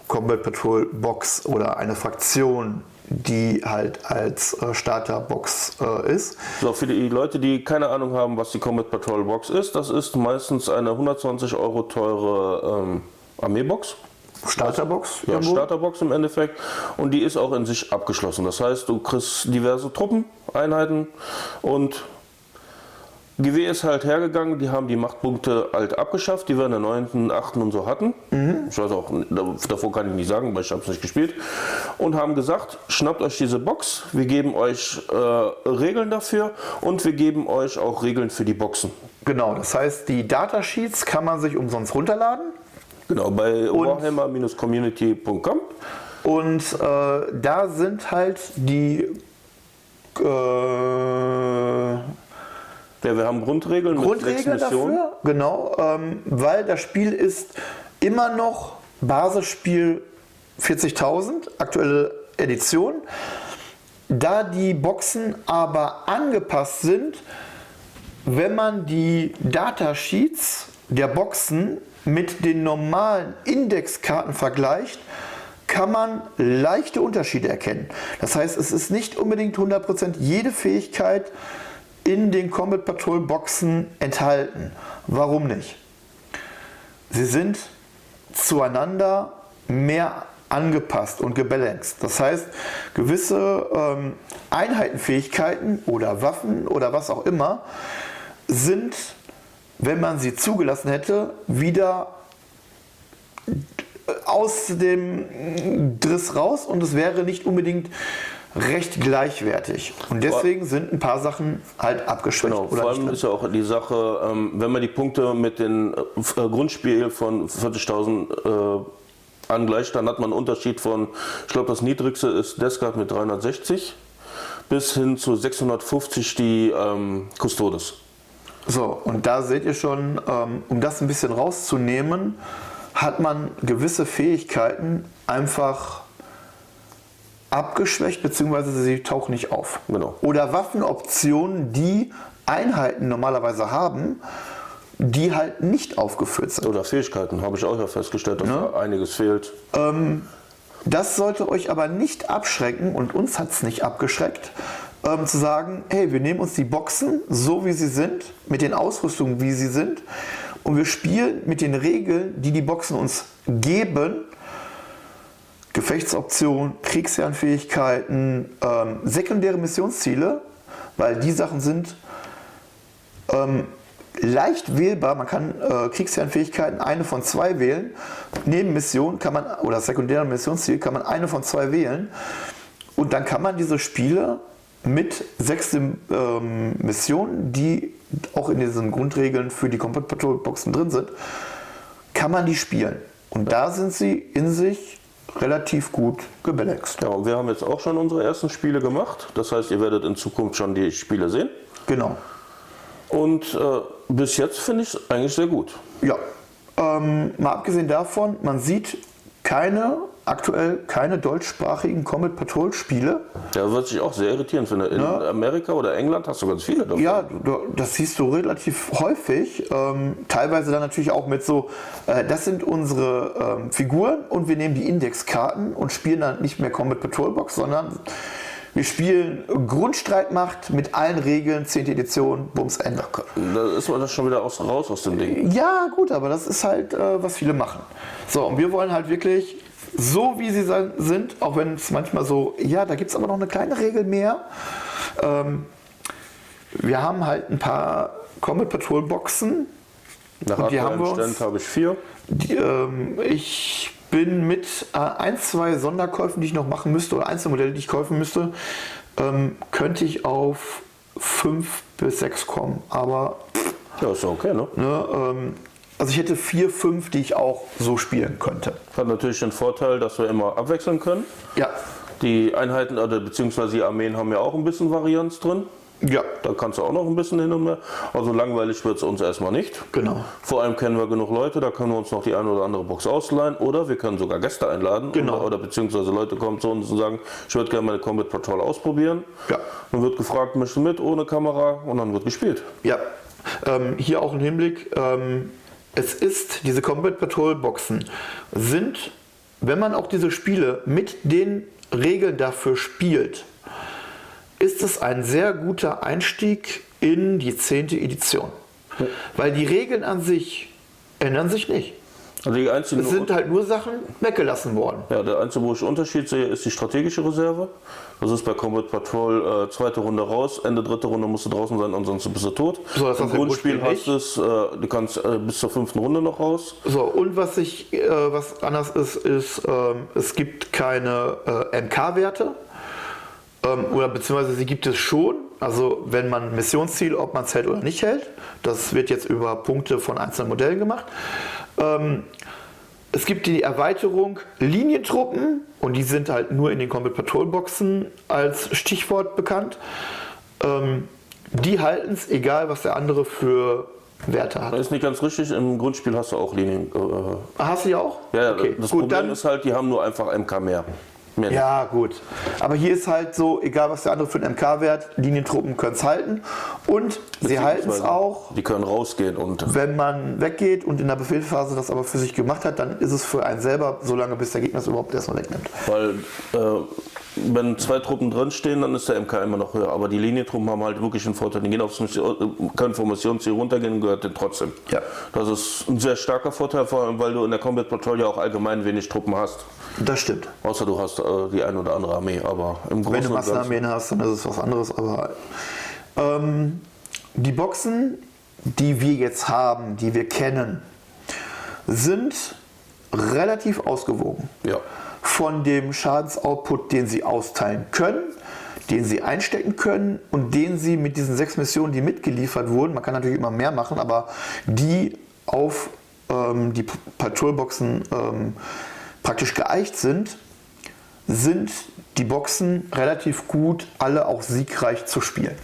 Combat Patrol Box oder eine Fraktion, die halt als äh, Starterbox äh, ist. So, für die Leute, die keine Ahnung haben, was die Combat Patrol Box ist, das ist meistens eine 120 Euro teure ähm, Armeebox. Starterbox Ja, irgendwo. Starterbox im Endeffekt. Und die ist auch in sich abgeschlossen. Das heißt, du kriegst diverse Truppen, Einheiten und GW ist halt hergegangen, die haben die Machtpunkte halt abgeschafft, die wir in der 9., 8. und so hatten. Ich weiß auch, davor kann ich nicht sagen, weil ich habe es nicht gespielt. Und haben gesagt, schnappt euch diese Box, wir geben euch äh, Regeln dafür und wir geben euch auch Regeln für die Boxen. Genau, das heißt, die Datasheets kann man sich umsonst runterladen. Genau, bei warhammer-community.com. Und äh, da sind halt die äh, Ja, wir haben Grundregeln, mit Grundregeln Missionen. dafür, genau, ähm, weil das Spiel ist immer noch Basisspiel 40.000, aktuelle Edition. Da die Boxen aber angepasst sind, wenn man die Datasheets der Boxen mit den normalen Indexkarten vergleicht, kann man leichte Unterschiede erkennen. Das heißt, es ist nicht unbedingt 100% jede Fähigkeit in den Combat Patrol Boxen enthalten. Warum nicht? Sie sind zueinander mehr angepasst und gebalanced. Das heißt, gewisse ähm, Einheitenfähigkeiten oder Waffen oder was auch immer sind, wenn man sie zugelassen hätte, wieder aus dem Driss raus und es wäre nicht unbedingt recht gleichwertig. Und deswegen sind ein paar Sachen halt abgeschwächt. Genau, vor allem ist ja auch die Sache, ähm, wenn man die Punkte mit dem äh, Grundspiel von 40.000 äh, angleicht, dann hat man einen Unterschied von, ich glaube das niedrigste ist Descard mit 360 bis hin zu 650 die ähm, Custodes. So, und da seht ihr schon, ähm, um das ein bisschen rauszunehmen, hat man gewisse Fähigkeiten einfach abgeschwächt, beziehungsweise sie tauchen nicht auf. Genau. Oder Waffenoptionen, die Einheiten normalerweise haben, die halt nicht aufgeführt sind. Oder Fähigkeiten, habe ich auch ja festgestellt, dass ja. da einiges fehlt. Ähm, das sollte euch aber nicht abschrecken, und uns hat es nicht abgeschreckt, ähm, zu sagen, hey, wir nehmen uns die Boxen so wie sie sind, mit den Ausrüstungen wie sie sind, und wir spielen mit den Regeln, die die Boxen uns geben, Gefechtsoptionen, Kriegsherrenfähigkeiten, ähm, sekundäre Missionsziele, weil die Sachen sind ähm, leicht wählbar. Man kann äh, Kriegsherrenfähigkeiten eine von zwei wählen. Neben Mission kann man, oder sekundäre Missionsziel kann man eine von zwei wählen. Und dann kann man diese Spiele mit sechs ähm, Missionen, die auch in diesen Grundregeln für die Combat Patrol Boxen drin sind, kann man die spielen. Und da sind sie in sich relativ gut gebalanced. Ja, und wir haben jetzt auch schon unsere ersten Spiele gemacht. Das heißt, ihr werdet in Zukunft schon die Spiele sehen. Genau. Und äh, bis jetzt finde ich es eigentlich sehr gut. Ja. Ähm, mal abgesehen davon, man sieht keine aktuell keine deutschsprachigen Comet Patrol Spiele. Ja, was ich auch sehr irritierend finde. In ja. Amerika oder England hast du ganz viele davon. Ja, das siehst du relativ häufig. Ähm, teilweise dann natürlich auch mit so, äh, das sind unsere ähm, Figuren und wir nehmen die Indexkarten und spielen dann nicht mehr Comet Patrol Box, sondern wir spielen Grundstreitmacht mit allen Regeln, 10. Edition, Bums, Ende. Da ist man das schon wieder aus, raus aus dem Ding. Ja, gut, aber das ist halt, äh, was viele machen. So, und wir wollen halt wirklich so wie sie sind, auch wenn es manchmal so, ja, da gibt es aber noch eine kleine Regel mehr. Ähm, wir haben halt ein paar Comet Patrol Boxen. Nach und die haben wir uns, habe ich vier. Die, ähm, ich bin mit äh, ein, zwei Sonderkäufen, die ich noch machen müsste, oder Einzelmodelle, die ich kaufen müsste, ähm, könnte ich auf fünf bis sechs kommen. Aber. Ja, ist okay, ne? ne ähm, also ich hätte vier, fünf, die ich auch so spielen könnte. Hat natürlich den Vorteil, dass wir immer abwechseln können. Ja. Die Einheiten oder beziehungsweise die Armeen haben ja auch ein bisschen Varianz drin. Ja. Da kannst du auch noch ein bisschen hin und her. Also langweilig wird es uns erstmal nicht. Genau. Vor allem kennen wir genug Leute, da können wir uns noch die eine oder andere Box ausleihen oder wir können sogar Gäste einladen. Genau. Oder, oder beziehungsweise Leute kommen zu uns und sagen, ich würde gerne meine Combat Patrol ausprobieren. Ja. Dann wird gefragt, möchtest du mit, ohne Kamera und dann wird gespielt. Ja. Ähm, hier auch ein Hinblick. Ähm, es ist, diese Combat Patrol Boxen sind, wenn man auch diese Spiele mit den Regeln dafür spielt, ist es ein sehr guter Einstieg in die 10. Edition. Weil die Regeln an sich ändern sich nicht. Also die einzigen es sind halt nur Sachen weggelassen worden. Ja, der einzige, wo ich Unterschied sehe, ist die strategische Reserve. Das ist bei Combat Patrol äh, zweite Runde raus, Ende dritte Runde musst du draußen sein, ansonsten bist du tot. So, Im Grundspiel hast du es, äh, du kannst äh, bis zur fünften Runde noch raus. So, und was, ich, äh, was anders ist, ist, ähm, es gibt keine äh, MK-Werte. Ähm, oder beziehungsweise sie gibt es schon. Also wenn man Missionsziel, ob man es hält oder nicht hält. Das wird jetzt über Punkte von einzelnen Modellen gemacht. Ähm, es gibt die Erweiterung Linientruppen und die sind halt nur in den Combat Patrol Boxen als Stichwort bekannt. Ähm, die halten es, egal was der andere für Werte hat. Das ist nicht ganz richtig. Im Grundspiel hast du auch Linien. Äh, hast du die auch? Ja, okay. das Gut, Problem dann, ist halt, die haben nur einfach MK mehr. Mehr nicht. Ja, gut. Aber hier ist halt so, egal was der andere für einen MK-Wert, Linientruppen können es halten. Und sie halten es auch, Die können rausgehen und wenn man weggeht und in der Befehlsphase das aber für sich gemacht hat, dann ist es für einen selber so lange, bis der Gegner es überhaupt erstmal wegnimmt. Weil, äh, wenn zwei Truppen drin stehen, dann ist der MK immer noch höher. Aber die Linientruppen haben halt wirklich einen Vorteil. Die gehen aufs Mission, können vom Missionsziel runtergehen und gehört denen trotzdem. Ja. Das ist ein sehr starker Vorteil, vor allem, weil du in der Combat Patrol ja auch allgemein wenig Truppen hast. Das stimmt. Außer du hast äh, die ein oder andere Armee. Aber im Großen Wenn du. Massenarmeen hast, dann ist es was anderes. Aber ähm, die Boxen, die wir jetzt haben, die wir kennen, sind relativ ausgewogen. Ja. Von dem Schadensoutput, den sie austeilen können, den sie einstecken können und den sie mit diesen sechs Missionen, die mitgeliefert wurden, man kann natürlich immer mehr machen, aber die auf ähm, die Patrolboxen ähm, praktisch geeicht sind, sind die Boxen relativ gut, alle auch siegreich zu spielen.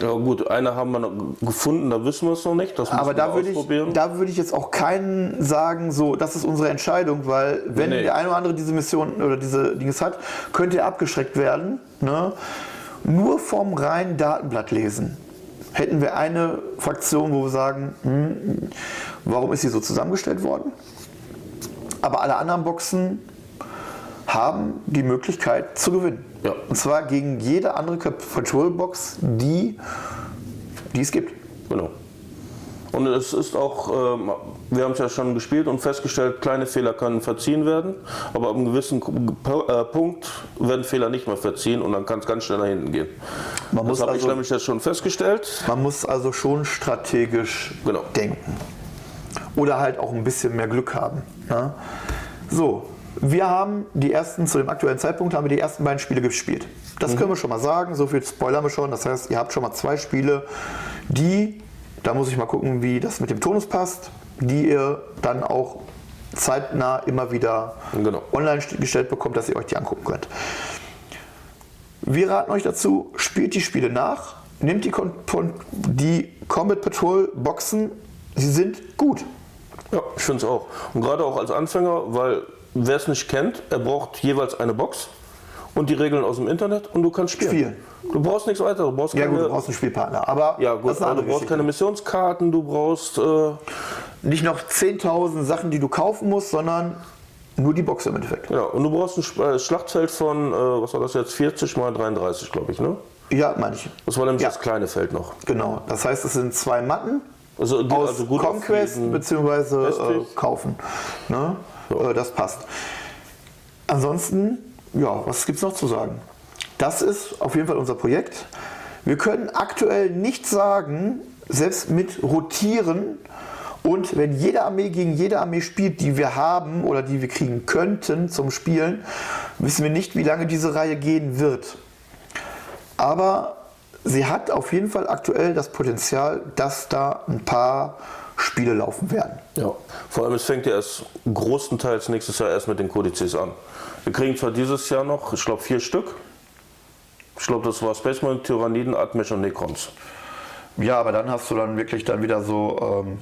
Ja gut, eine haben wir noch gefunden, da wissen wir es noch nicht. Das Aber wir da würde, ich, da würde ich jetzt auch keinen sagen, so, das ist unsere Entscheidung, weil wenn Nee. der eine oder andere diese Mission oder diese Dinges hat, könnte er abgeschreckt werden. Ne? Nur vom reinen Datenblatt lesen hätten wir eine Fraktion, wo wir sagen, hm, warum ist sie so zusammengestellt worden? Aber alle anderen Boxen haben die Möglichkeit zu gewinnen. Ja. Und zwar gegen jede andere Patrol-Box, die, die es gibt. Genau. Und es ist auch, ähm, wir haben es ja schon gespielt und festgestellt, kleine Fehler können verziehen werden, aber ab einem gewissen äh, Punkt werden Fehler nicht mehr verziehen und dann kann es ganz schnell nach hinten gehen. Man das muss habe ich also- nämlich jetzt schon festgestellt. Man muss also schon strategisch Genau. denken. Oder halt auch ein bisschen mehr Glück haben. Ne? So, wir haben die ersten, zu dem aktuellen Zeitpunkt haben wir die ersten beiden Spiele gespielt. Das können wir schon mal sagen, so viel spoilern wir schon. Das heißt, ihr habt schon mal zwei Spiele, die, da muss ich mal gucken, wie das mit dem Tonus passt, die ihr dann auch zeitnah immer wieder Genau. online gestellt bekommt, dass ihr euch die angucken könnt. Wir raten euch dazu, spielt die Spiele nach, nehmt die, Kon die Combat Patrol Boxen, sie sind gut. Ja, ich finde es auch. Und gerade auch als Anfänger, weil wer es nicht kennt, er braucht jeweils eine Box und die Regeln aus dem Internet und du kannst spielen. Spielen. Du brauchst nichts weiter. Du brauchst Ja keine, gut, du brauchst einen Spielpartner, aber ja, gut, aber du brauchst keine. Missionskarten, du brauchst äh, Nicht noch 10.000 Sachen, die du kaufen musst, sondern nur die Box im Endeffekt. Ja, und du brauchst ein äh, Schlachtfeld von, äh, was war das jetzt, 40 mal 33, glaube ich, ne? Ja, manche. Das war nämlich Ja. das kleine Feld noch. Genau. Das heißt, es sind zwei Matten Also, die, aus also Conquest bzw. Äh, kaufen. Ne? Äh, das passt. Ansonsten, ja, was gibt es noch zu sagen? Das ist auf jeden Fall unser Projekt. Wir können aktuell nicht sagen, selbst mit Rotieren und wenn jede Armee gegen jede Armee spielt, die wir haben oder die wir kriegen könnten zum Spielen, wissen wir nicht, wie lange diese Reihe gehen wird. Aber sie hat auf jeden Fall aktuell das Potenzial, dass da ein paar Spiele laufen werden. Ja, vor allem es fängt ja erst großenteils nächstes Jahr erst mit den Kodizes an. Wir kriegen zwar dieses Jahr noch, ich glaube, vier Stück. Ich glaube, das war Space Marine, Tyranniden, Atmesh und Necrons. Ja, aber dann hast du dann wirklich dann wieder so. Ähm,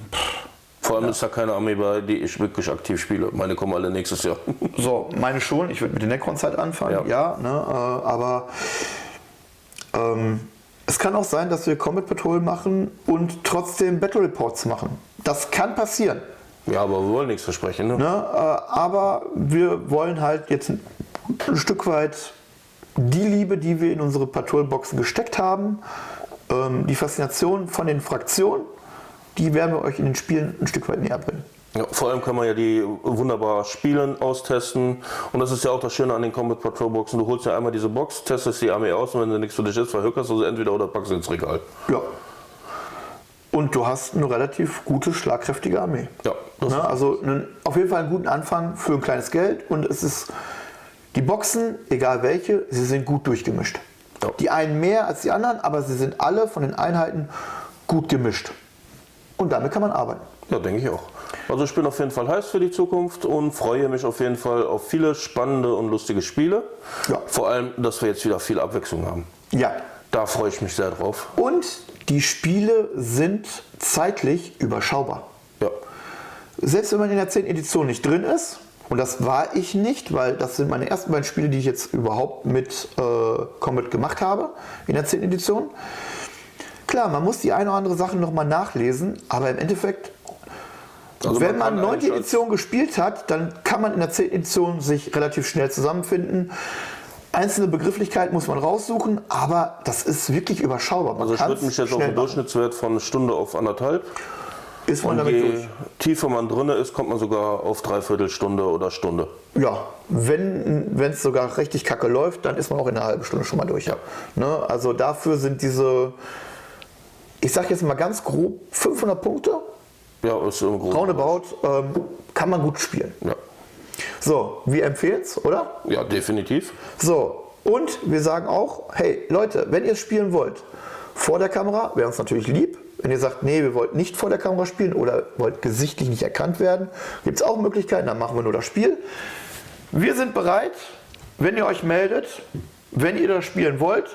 Vor allem ist da keine Armee bei, die ich wirklich aktiv spiele. Meine kommen alle nächstes Jahr. so, meine schon. Ich würde mit der Necron-Zeit anfangen, ja, ne, äh, aber ähm, es kann auch sein, dass wir Combat Patrol machen und trotzdem Battle Reports machen. Das kann passieren. ja, aber wir wollen nichts versprechen. Ne? Ne? Äh, aber wir wollen halt jetzt ein, ein Stück weit die Liebe, die wir in unsere Patrolboxen gesteckt haben, ähm, die Faszination von den Fraktionen, die werden wir euch in den Spielen ein Stück weit näher bringen. Ja, vor allem kann man ja die wunderbar spielen, austesten. Und das ist ja auch das Schöne an den Combat Patrol Boxen. Du holst ja einmal diese Box, testest die Armee aus und wenn sie nichts für dich ist, verhökerst du sie entweder oder packst sie ins Regal. Ja. Und du hast eine relativ gute, schlagkräftige Armee. Ja, Ne? Also einen, auf jeden Fall einen guten Anfang für ein kleines Geld. Und es ist, die Boxen, egal welche, sie sind gut durchgemischt. Ja. Die einen mehr als die anderen, aber sie sind alle von den Einheiten gut gemischt. Und damit kann man arbeiten. Ja, denke ich auch. Also ich bin auf jeden Fall heiß für die Zukunft und freue mich auf jeden Fall auf viele spannende und lustige Spiele. Ja. Vor allem, dass wir jetzt wieder viel Abwechslung haben. Ja. Da freue ich mich sehr drauf. Und die Spiele sind zeitlich überschaubar. Ja. Selbst wenn man in der 10. Edition nicht drin ist Und das war ich nicht, weil das sind meine ersten beiden Spiele, die ich jetzt überhaupt mit äh, Combat gemacht habe in der 10. Edition. Klar, man muss die eine oder andere Sache nochmal nachlesen, aber im Endeffekt, Also wenn man man kann 9. eigentlich als- Edition gespielt hat, dann kann man in der 10. Edition sich relativ schnell zusammenfinden. Einzelne Begrifflichkeiten muss man raussuchen, aber das ist wirklich überschaubar. Man Also ich würde mich jetzt auf einen machen. Durchschnittswert von eine Stunde auf anderthalb. Ist man Und damit je durch. tiefer man drin ist, kommt man sogar auf Dreiviertelstunde oder Stunde. Ja, wenn es sogar richtig kacke läuft, dann ist man auch in einer halben Stunde schon mal durch. Ja. Ne? Also dafür sind diese, ich sag jetzt mal ganz grob, 500 Punkte, Ja, ist im Groben. roundabout, ähm, kann man gut spielen. Ja. So, wir empfehlen es, oder? ja, definitiv. So, und wir sagen auch, hey Leute, wenn ihr spielen wollt, vor der Kamera, wäre uns natürlich lieb. Wenn ihr sagt, nee, wir wollten nicht vor der Kamera spielen oder wollt gesichtlich nicht erkannt werden, gibt es auch Möglichkeiten, dann machen wir nur das Spiel. Wir sind bereit, wenn ihr euch meldet, wenn ihr das spielen wollt,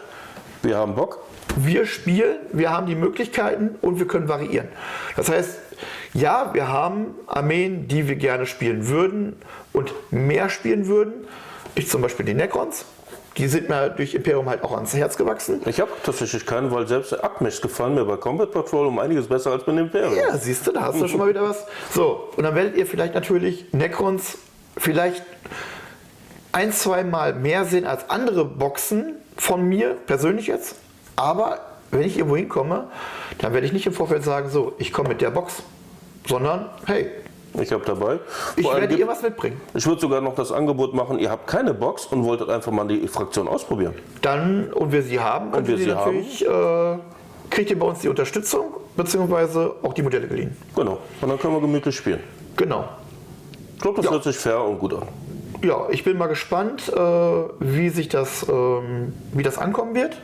Wir haben Bock. wir spielen, wir haben die Möglichkeiten und wir können variieren. Das heißt, ja, wir haben Armeen, die wir gerne spielen würden und mehr spielen würden. Ich zum Beispiel die Necrons. Die sind mir durch Imperium halt auch ans Herz gewachsen. Ich habe tatsächlich keinen, weil selbst der Abmisch gefallen mir bei Combat Patrol um einiges besser als bei dem Imperium. Ja, siehst du, da hast du schon mal wieder was. So, und dann werdet ihr vielleicht natürlich Necrons vielleicht ein, zwei Mal mehr sehen als andere Boxen von mir, persönlich jetzt. Aber wenn ich irgendwo hinkomme, dann werde ich nicht im Vorfeld sagen, so, ich komme mit der Box, sondern, hey, Ich habe dabei. ich Vor werde ihr was mitbringen. Ich würde sogar noch das Angebot machen, ihr habt keine Box und wolltet einfach mal die Fraktion ausprobieren. Dann, und wir sie haben, und wir sie natürlich, äh, kriegt ihr bei uns die Unterstützung, beziehungsweise auch die Modelle geliehen. Genau. Und dann können wir gemütlich spielen. Genau. Ich glaube, das Ja. hört sich fair und gut an. Ja, ich bin mal gespannt, äh, wie sich das, ähm, wie das ankommen wird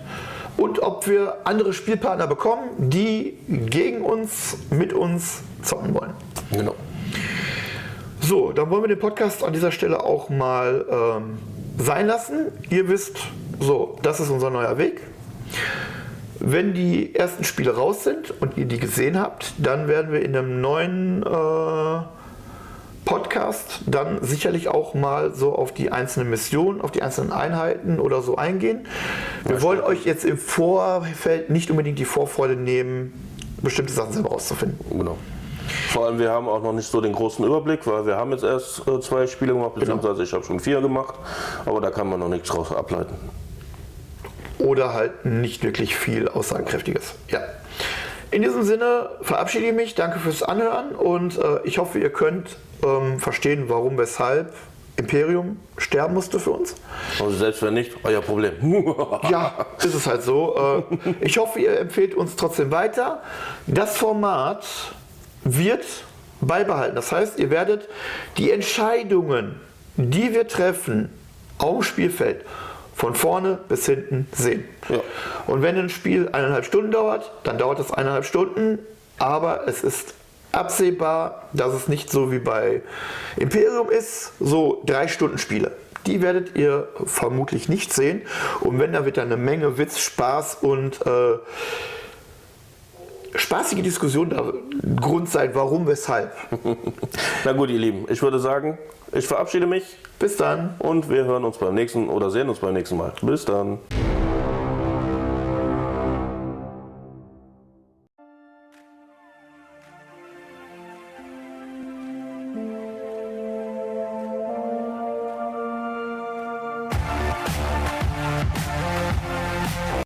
und ob wir andere Spielpartner bekommen, die gegen uns, mit uns zocken wollen. Genau. So, dann wollen wir den Podcast an dieser Stelle auch mal ähm, sein lassen. Ihr wisst, so, das ist unser neuer Weg. Wenn die ersten Spiele raus sind und ihr die gesehen habt, dann werden wir in einem neuen äh, Podcast dann sicherlich auch mal so auf die einzelnen Missionen, auf die einzelnen Einheiten oder so eingehen. Wir wollen euch jetzt im Vorfeld nicht unbedingt die Vorfreude nehmen, bestimmte Sachen selber rauszufinden. Genau. Vor allem, wir haben auch noch nicht so den großen Überblick, weil wir haben jetzt erst äh, zwei Spiele gemacht, beziehungsweise ich habe schon vier gemacht, aber da kann man noch nichts raus ableiten. oder halt nicht wirklich viel Aussagekräftiges. Ja. In diesem Sinne verabschiede ich mich. Danke fürs Anhören und äh, ich hoffe, ihr könnt ähm, verstehen, warum, weshalb Imperium sterben musste für uns. Also selbst wenn nicht, euer Problem. Ja, ist es halt so. Äh, ich hoffe, ihr empfehlt uns trotzdem weiter. Das Format wird beibehalten. Das heißt, ihr werdet die Entscheidungen, die wir treffen, auf dem Spielfeld von vorne bis hinten sehen. Ja. Und wenn ein Spiel eineinhalb Stunden dauert, dann dauert das eineinhalb Stunden, aber es ist absehbar, dass es nicht so wie bei Imperium ist, so drei Stunden Spiele. Die werdet ihr vermutlich nicht sehen. Und wenn, dann wird da eine Menge Witz, Spaß und äh, spaßige Diskussion da Grund sein, warum, weshalb. Na gut, ihr Lieben, ich würde sagen, ich verabschiede mich Bis dann. und wir hören uns beim nächsten oder sehen uns beim nächsten Mal. Bis dann.